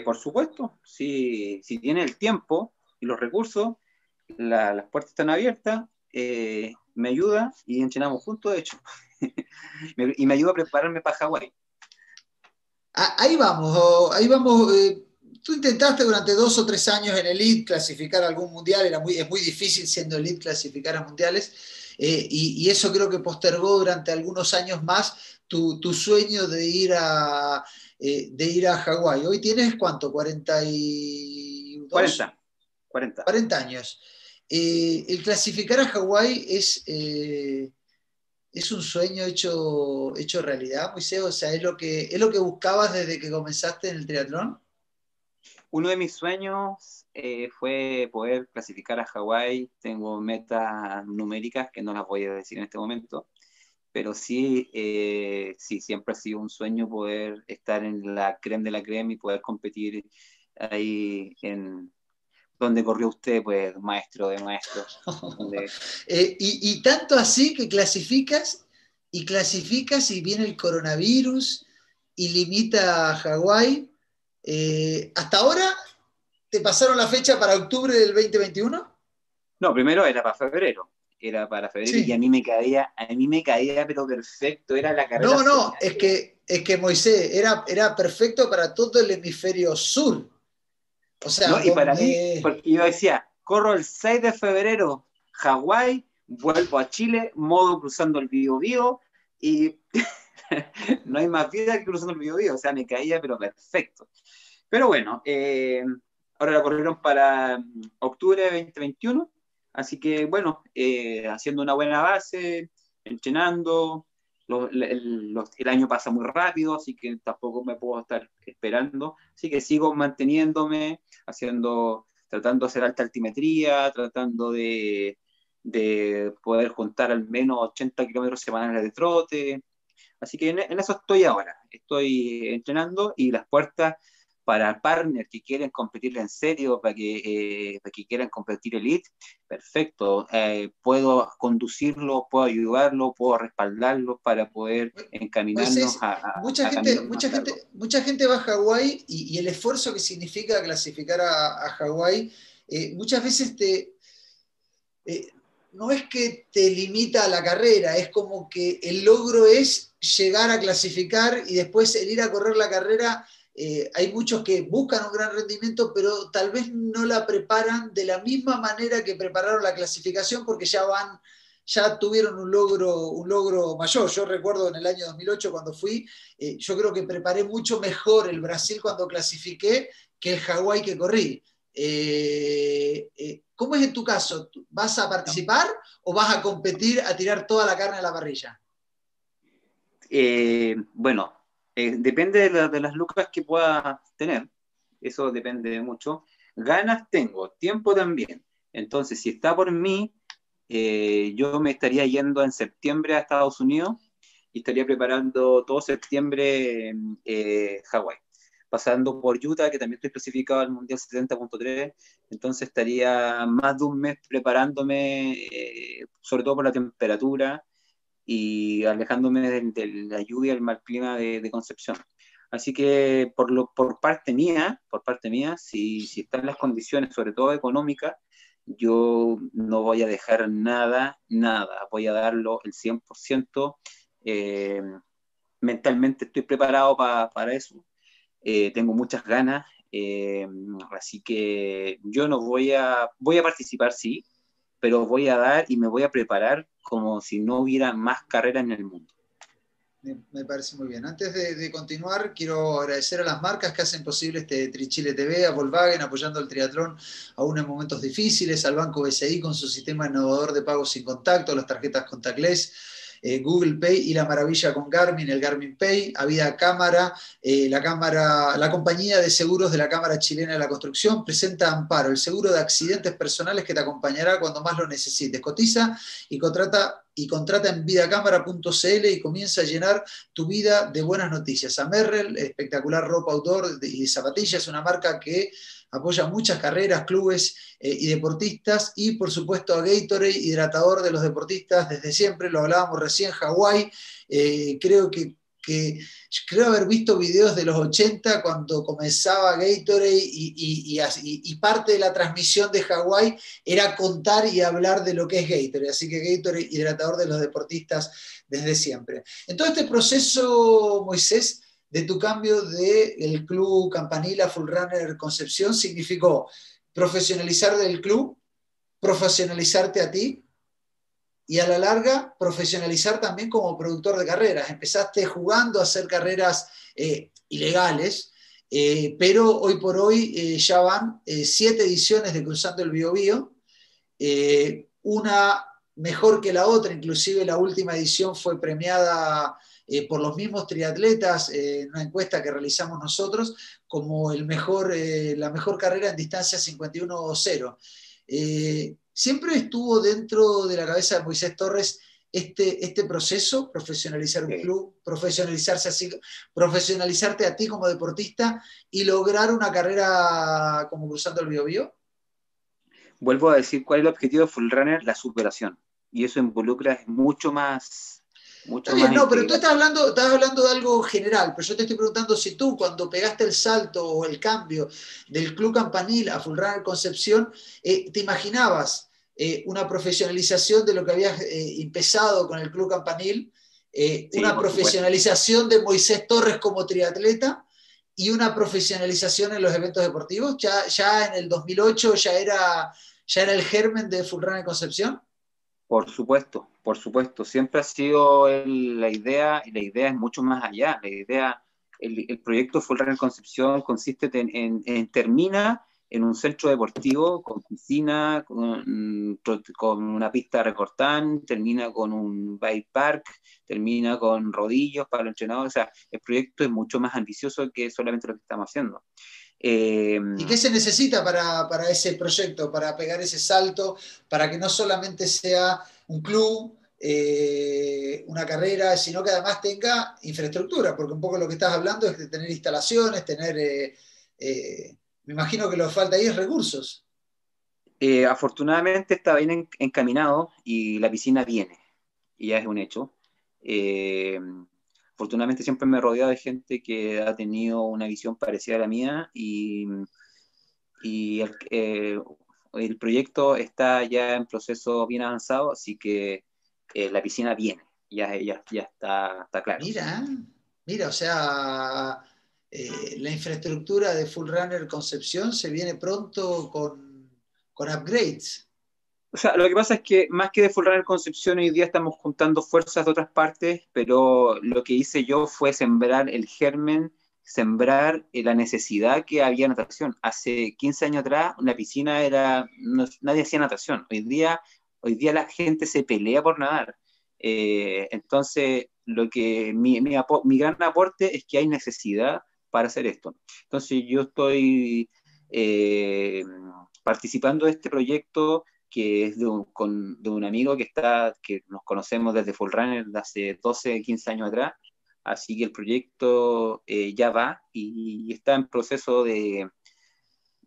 por supuesto, si, si, tiene el tiempo y los recursos, las puertas están abiertas, me ayuda y entrenamos juntos, de hecho, y me ayuda a prepararme para Hawái. Ah, ahí vamos, ahí vamos. Eh, tú intentaste durante dos o tres años en Elite clasificar algún mundial, era muy, es muy difícil siendo Elite clasificar a mundiales, eh, y, eso creo que postergó durante algunos años más tu, sueño de ir a, eh, de ir a Hawái. Hoy tienes cuánto, 41 2002. 40. 40. 40 años. Eh, el clasificar a Hawái es, es un sueño hecho, hecho realidad, Moisés. O sea, ¿es lo, que, ¿es lo que buscabas desde que comenzaste en el triatlón? Uno de mis sueños eh, fue poder clasificar a Hawái. Tengo metas numéricas que no las voy a decir en este momento, pero sí, sí, siempre ha sido un sueño poder estar en la creme de la creme y poder competir ahí en, donde corrió usted, pues maestro de maestros. Eh, y, tanto así que clasificas y clasificas y viene el coronavirus y limita a Hawái. Eh, ¿Hasta ahora te pasaron la fecha para octubre del 2021? No, primero era para febrero. Era para febrero y a mí me caía, a mí me caía, pero perfecto, era la carrera. No, no, es que, es que Moisés era, era perfecto para todo el hemisferio sur o sea, y para mí, porque yo decía, corro el 6 de febrero, Hawái, vuelvo a Chile, modo cruzando el Bio Bio, y no hay más vida que cruzando el Bio Bio, o sea, me caía, pero perfecto. Pero bueno, eh, ahora la corrieron para mm, octubre de 2021, así que bueno, eh, haciendo una buena base, entrenando, el, año pasa muy rápido, así que tampoco me puedo estar esperando. Así que sigo manteniéndome, haciendo, tratando de hacer alta altimetría, tratando de, de poder juntar al menos 80 kilómetros semanales de trote. Así que en, en, eso estoy ahora. Estoy entrenando y las puertas para partners que quieren competir en serio, para que, eh, para que quieran competir elite, perfecto. Eh, puedo conducirlo, puedo ayudarlo, puedo respaldarlo para poder encaminarnos a, mucha gente, mucha gente, mucha gente va a Hawái y, el esfuerzo que significa clasificar a, a Hawái, eh, muchas veces te no es que te limita la carrera, es como que el logro es llegar a clasificar y después el ir a correr la carrera eh, hay muchos que buscan un gran rendimiento, pero tal vez no la preparan de la misma manera que prepararon la clasificación porque ya van, ya tuvieron un logro, un logro mayor. Yo recuerdo en el año 2008 cuando fui, eh, yo creo que preparé mucho mejor el Brasil cuando clasifiqué que el Hawái que corrí. Eh, ¿Cómo es en tu caso? ¿Vas a participar o vas a competir a tirar toda la carne a la parrilla? bueno, eh, depende de, las lucas que pueda tener, eso depende mucho. Ganas tengo, tiempo también. Entonces, si está por mí, eh, yo me estaría yendo en septiembre a Estados Unidos y estaría preparando todo septiembre eh, Hawái. Pasando por Utah, que también estoy clasificado al Mundial 70.3, entonces estaría más de un mes preparándome, sobre todo por la temperatura, y alejándome de, la lluvia, el mal clima de, Concepción. Así que por, lo, por parte mía, por parte mía, si, si están las condiciones, sobre todo económicas, yo no voy a dejar nada, nada, voy a darlo el 100%. Eh, mentalmente estoy preparado para eso, eh, tengo muchas ganas, eh, así que yo no voy a, voy a participar, sí, pero voy a dar y me voy a preparar como si no hubiera más carrera en el mundo. Me, parece muy bien. Antes de, continuar, quiero agradecer a las marcas que hacen posible este Trichile TV, a Volkswagen apoyando el triatlón aún en momentos difíciles, al Banco BCI con su sistema innovador de pagos sin contacto, las tarjetas contactless eh, Google Pay y la maravilla con Garmin, el Garmin Pay, había cámara, eh, la cámara, la compañía de seguros de la Cámara Chilena de la Construcción presenta Amparo, el seguro de accidentes personales que te acompañará cuando más lo necesites. Cotiza y contrata y contrata en vidacámara.cl y comienza a llenar tu vida de buenas noticias. A Merrell, espectacular ropa outdoor y zapatillas, una marca que apoya muchas carreras, clubes eh, y deportistas, y por supuesto a Gatorade, hidratador de los deportistas desde siempre, lo hablábamos recién, Hawái, eh, creo que, creo haber visto videos de los 80 cuando comenzaba Gatorade y, y, parte de la transmisión de Hawái era contar y hablar de lo que es Gatorade, así que Gatorade, hidratador de los deportistas desde siempre. En todo este proceso, Moisés, de tu cambio del club Campanila Full Runner Concepción significó profesionalizar del club, profesionalizarte a ti y a la larga profesionalizar también como productor de carreras. Empezaste jugando a hacer carreras eh, ilegales pero hoy por hoy ya van siete ediciones de Cruzando el Biobío, una mejor que la otra, inclusive la última edición fue premiada eh, por los mismos triatletas eh, en una encuesta que realizamos nosotros como el mejor, eh, la mejor carrera en distancia 51-0. siempre estuvo dentro de la cabeza de Moisés Torres este, este proceso, profesionalizar un club, profesionalizarse así, profesionalizarte a ti como deportista y lograr una carrera como cruzando el Bio, Vuelvo a decir cuál es el objetivo de Full Runner, la superación. Y eso involucra mucho más no, pero tú estás hablando, estás hablando de algo general, pero yo te estoy preguntando si tú, cuando pegaste el salto o el cambio del Club Campanil a Fulrunner Concepción, eh, ¿te imaginabas eh, una profesionalización de lo que habías eh, empezado con el Club Campanil? una profesionalización de Moisés Torres como triatleta y una profesionalización en los eventos deportivos. Ya, ya en el 2008 ya era, ya era el germen de Fulrunner Concepción. Por supuesto, por supuesto. Siempre ha sido la idea, y la idea es mucho más allá. La idea, el, proyecto Full Runner Concepción consiste en, termina en un centro deportivo con piscina, con, una pista recortán, termina con un bike park, termina con rodillos para los entrenadores. O sea, el proyecto es mucho más ambicioso que solamente lo que estamos haciendo. ¿Y qué se necesita para, ese proyecto, para pegar ese salto, para que no solamente sea un club, eh, una carrera, sino que además tenga infraestructura? Porque un poco lo que estás hablando es de tener instalaciones, tener, eh, eh, me imagino que lo que falta ahí es recursos. afortunadamente está bien encaminado y la piscina viene, y ya es un hecho afortunadamente siempre me he rodeado de gente que ha tenido una visión parecida a la mía y, y eh, el, proyecto está ya en proceso bien avanzado, así que eh, la piscina viene, ya, ya, ya está, está claro. Mira, mira, o sea, eh, la infraestructura de Full Runner Concepción se viene pronto con, con upgrades. O sea, lo que pasa es que más que de Full Runner Concepción, hoy día estamos juntando fuerzas de otras partes, pero lo que hice yo fue sembrar el germen, sembrar eh, la necesidad que había natación. Hace 15 años atrás, una piscina era, nadie hacía natación. Hoy día, hoy día la gente se pelea por nadar. Eh, entonces, lo que mi, gran aporte es que hay necesidad para hacer esto. Entonces, yo estoy eh, participando de este proyecto que es de un, con, un amigo que, está, que nos conocemos desde Full Runner de hace 12, 15 años atrás. Así que el proyecto eh, ya va y, está en proceso de,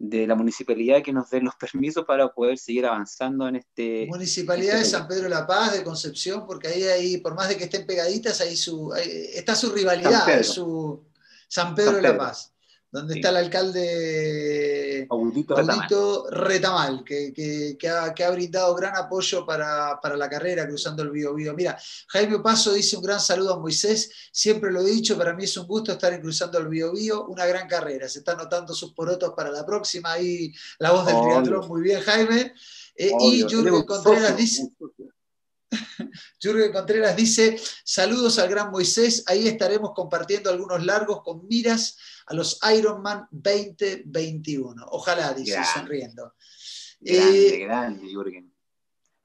de la municipalidad que nos den los permisos para poder seguir avanzando en este... Municipalidad de San Pedro de la Paz, de Concepción, porque ahí, ahí por más de que estén pegaditas, ahí, su, está su rivalidad, su San Pedro, de la Paz donde está el alcalde Audito, Retamal, que, ha, brindado gran apoyo para, la carrera cruzando el Bío Mira, Jaime Paso dice un gran saludo a Moisés, siempre lo he dicho, para mí es un gusto estar en cruzando el Bío una gran carrera, se están notando sus porotos para la próxima, ahí la voz del triatlón, muy bien Jaime. Eh, y Jürgen Contreras dice... Jürgen Contreras dice, saludos al gran Moisés, ahí estaremos compartiendo algunos largos con miras a los Ironman 2021. Ojalá, dice, sonriendo. Grande, eh, grande, Jürgen.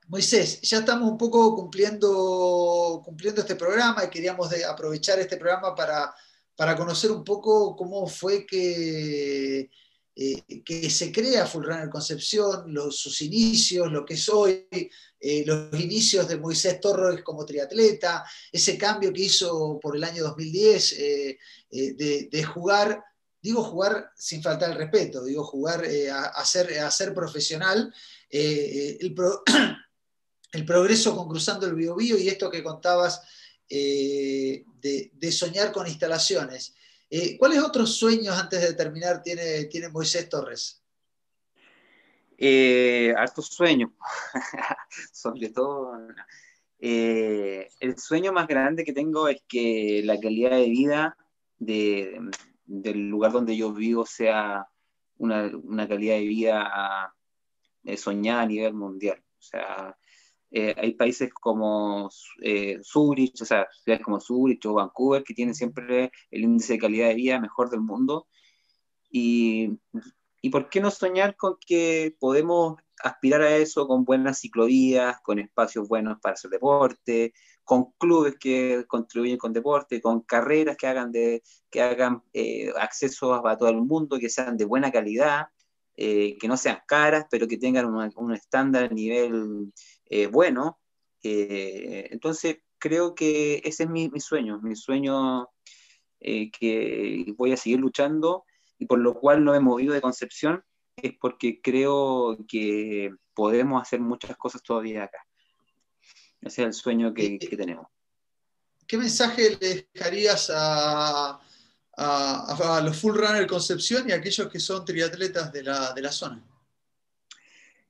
Moisés, ya estamos un poco cumpliendo, cumpliendo este programa y queríamos aprovechar este programa para, para conocer un poco cómo fue que eh, que se crea Full Runner Concepción, los, sus inicios, lo que es hoy, eh, los inicios de Moisés Torres como triatleta, ese cambio que hizo por el año 2010 eh, de, jugar, digo jugar sin faltar el respeto, digo jugar a, ser, a, ser, profesional, el, progreso con Cruzando el Biobío y esto que contabas de soñar con instalaciones. Eh, ¿Cuáles otros sueños antes de terminar tiene, tiene Moisés Torres? Eh, hartos sueños, sobre todo. Eh, el sueño más grande que tengo es que la calidad de vida del lugar donde yo vivo sea una, una calidad de vida soñada a nivel mundial. O sea, eh, hay países como eh, Zurich, o sea, ciudades como Zurich o Vancouver, que tienen siempre el índice de calidad de vida mejor del mundo. Y, y por qué no soñar con que podemos aspirar a eso con buenas ciclovías, con espacios buenos para hacer deporte, con clubes que contribuyen con deporte, con carreras que hagan, de, que hagan eh, acceso a todo el mundo, que sean de buena calidad, eh, que no sean caras, pero que tengan un estándar a nivel eh, bueno. entonces, creo que ese es mi, mi sueño, mi sueño que voy a seguir luchando y por lo cual no he movido de Concepción es porque creo que podemos hacer muchas cosas todavía acá. Ese es el sueño que, tenemos. ¿Qué mensaje le dejarías a, los full runner Concepción y a aquellos que son triatletas de la, zona?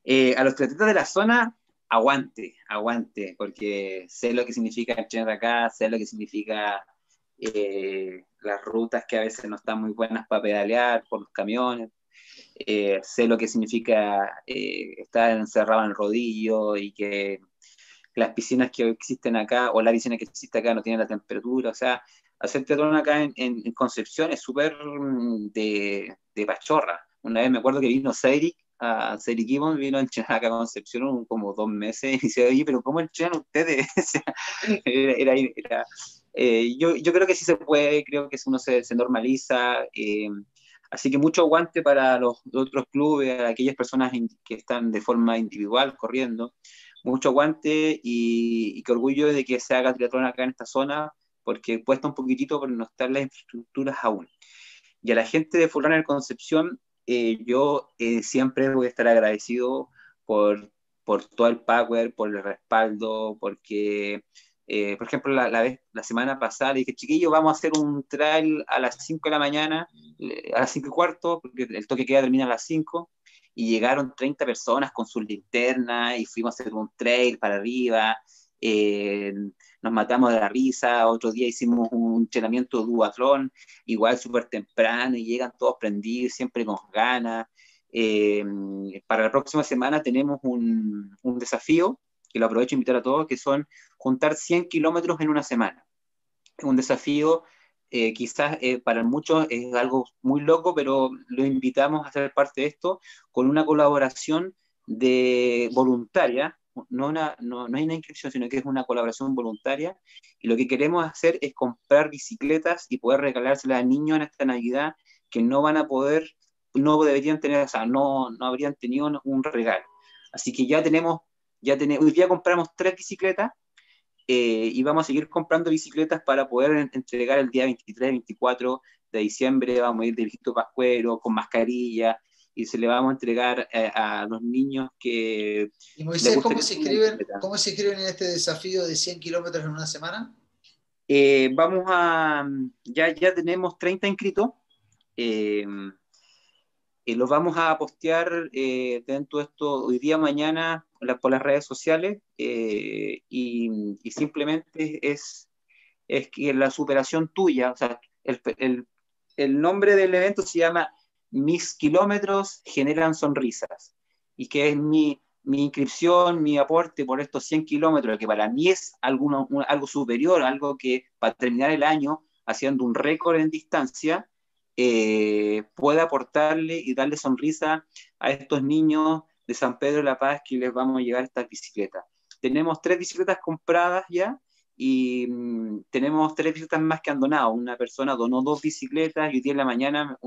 Eh, a los triatletas de la zona, aguante, aguante, porque sé lo que significa entrenar acá, sé lo que significa eh, las rutas que a veces no están muy buenas para pedalear por los camiones. Eh, sé lo que significa eh, estar encerrado en el rodillo y que las piscinas que existen acá o la piscina que existe acá no tiene la temperatura. O sea, hacer teatrón acá en, Concepción es súper mm, de, de, pachorra. Una vez me acuerdo que vino Cedric, a Gibbon, vino a entrenar acá a Concepción como dos meses y dice, oye, pero ¿cómo entrenan ustedes? era, era, eh, yo, yo, creo que sí se puede, creo que uno se, se normaliza. Eh, Así que mucho aguante para los otros clubes, aquellas personas que están de forma individual corriendo. Mucho aguante y, qué orgullo de que se haga triatlón acá en esta zona, porque cuesta un poquitito, pero no están las infraestructuras aún. Y a la gente de Fulano Concepción, eh, yo eh, siempre voy a estar agradecido por, por todo el power, por el respaldo, porque eh, por ejemplo, la, la, semana pasada dije, chiquillo, vamos a hacer un trail a las 5 de la mañana, a las 5 y cuarto, porque el toque queda termina a las 5, y llegaron 30 personas con sus linternas y fuimos a hacer un trail para arriba, nos matamos de la risa, otro día hicimos un entrenamiento duatlón, igual súper temprano, y llegan todos prendidos, siempre con ganas. Eh, para la próxima semana tenemos un, un desafío que lo aprovecho invitar a todos, que son juntar 100 kilómetros en una semana. Es un desafío, eh, quizás eh, para muchos es algo muy loco, pero lo invitamos a hacer parte de esto con una colaboración de voluntaria, no, no, no hay una inscripción, sino que es una colaboración voluntaria, y lo que queremos hacer es comprar bicicletas y poder regalárselas a niños en esta Navidad que no van a poder, no deberían tener, o sea, no, no habrían tenido un regalo. Así que ya tenemos ya tenemos, hoy compramos tres bicicletas eh, y vamos a seguir comprando bicicletas para poder entregar el día 23, 24 de diciembre. Vamos a ir de viejito pascuero, con mascarilla, y se le vamos a entregar eh, a los niños que... ¿Y Moisés, ¿cómo se, inscriben, ¿cómo se inscriben en este desafío de 100 kilómetros en una semana? Eh, vamos a... Ya, ya tenemos 30 inscritos. Eh, los vamos a postear eh, dentro de esto hoy día, mañana, por las redes sociales y, simplemente es, es que la superación tuya, o sea, el, el, nombre del evento se llama Mis kilómetros generan sonrisas y que es mi, mi inscripción, mi aporte por estos 100 kilómetros, que para mí es algo, algo superior, algo que para terminar el año haciendo un récord en distancia, eh, pueda aportarle y darle sonrisa a estos niños de San Pedro de la Paz que les vamos a llevar estas bicicletas. Tenemos tres bicicletas compradas ya y mm, tenemos tres bicicletas más que han donado. Una persona donó dos bicicletas y hoy día en la mañana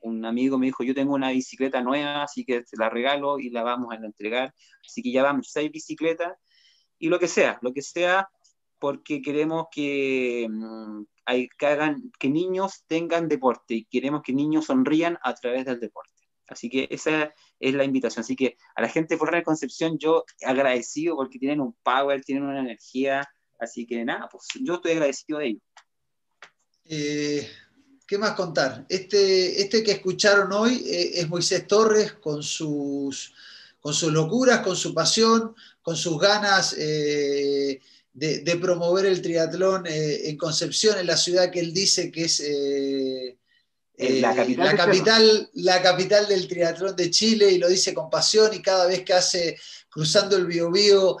un amigo me dijo, yo tengo una bicicleta nueva, así que te la regalo y la vamos a entregar. Así que ya vamos seis bicicletas y lo que sea, lo que sea, porque queremos que, mm, que, hagan, que niños tengan deporte y queremos que niños sonrían a través del deporte. Así que esa es la invitación. Así que a la gente de de Concepción yo agradecido porque tienen un power, tienen una energía. Así que nada, pues yo estoy agradecido de ellos. Eh, ¿Qué más contar? Este, este que escucharon hoy eh, es Moisés Torres con sus, con sus locuras, con su pasión, con sus ganas. Eh, de, promover el triatlón eh, en Concepción, en la ciudad que él dice que es eh, eh, la, capital, la, capital, del triatlón de Chile, y lo dice con pasión, y cada vez que hace cruzando el Biobío,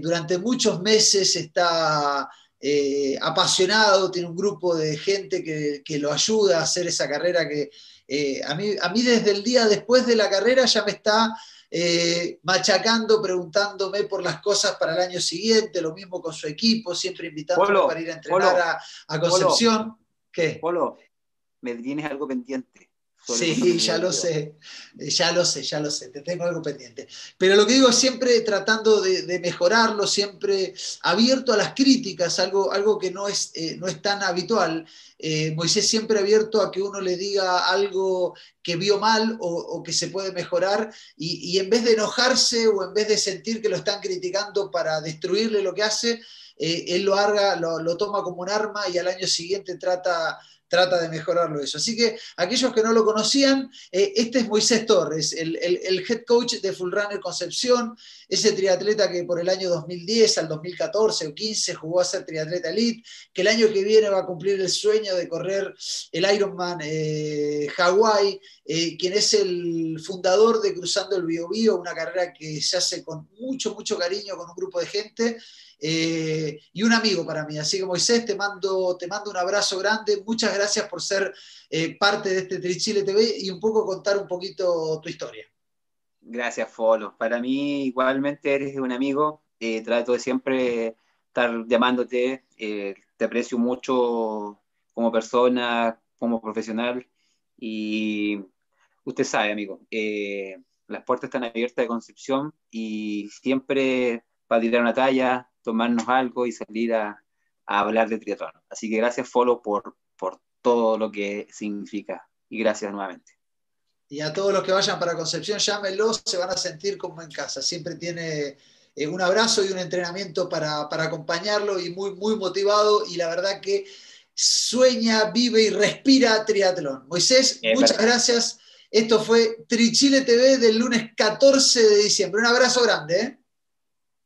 durante muchos meses está eh, apasionado, tiene un grupo de gente que, lo ayuda a hacer esa carrera que eh, a, mí, a mí desde el día después de la carrera ya me está eh, machacando, preguntándome por las cosas para el año siguiente, lo mismo con su equipo, siempre invitándome para ir a entrenar a, Concepción. ¿Qué? Polo, me tienes algo pendiente. Sí, ya lo sé, ya lo sé, ya lo sé, te tengo algo pendiente. Pero lo que digo es siempre tratando de, mejorarlo, siempre abierto a las críticas, algo, algo que no es, eh, no es tan habitual. Eh, Moisés siempre abierto a que uno le diga algo que vio mal o, que se puede mejorar y, en vez de enojarse o en vez de sentir que lo están criticando para destruirle lo que hace, eh, él lo, haga, lo, lo toma como un arma y al año siguiente trata trata de mejorarlo eso. Así que aquellos que no lo conocían, eh, este es Moisés Torres, el, head coach de Full Runner Concepción, ese triatleta que por el año 2010 al 2014 o 15 jugó a ser triatleta elite, que el año que viene va a cumplir el sueño de correr el Ironman eh, Hawaii, eh, quien es el fundador de Cruzando el Bio, una carrera que se hace con mucho, mucho cariño con un grupo de gente. Eh, y un amigo para mí. Así que Moisés, te mando, te mando un abrazo grande. Muchas gracias por ser eh, parte de este Trichile TV y un poco contar un poquito tu historia. Gracias, Folo. Para mí igualmente eres un amigo. Eh, trato de siempre estar llamándote. te aprecio mucho como persona, como profesional. Y usted sabe, amigo, las puertas están abiertas de Concepción y siempre para tirar una talla, tomarnos algo y salir a, hablar de triatlón. Así que gracias, Folo, por, por todo lo que significa. Y gracias nuevamente. Y a todos los que vayan para Concepción, llámenlos, se van a sentir como en casa. Siempre tiene eh, un abrazo y un entrenamiento para, acompañarlo y muy, muy motivado. Y la verdad que sueña, vive y respira triatlón. Moisés, muchas gracias. Esto fue Trichile TV del lunes 14 de diciembre. Un abrazo grande. ¿eh?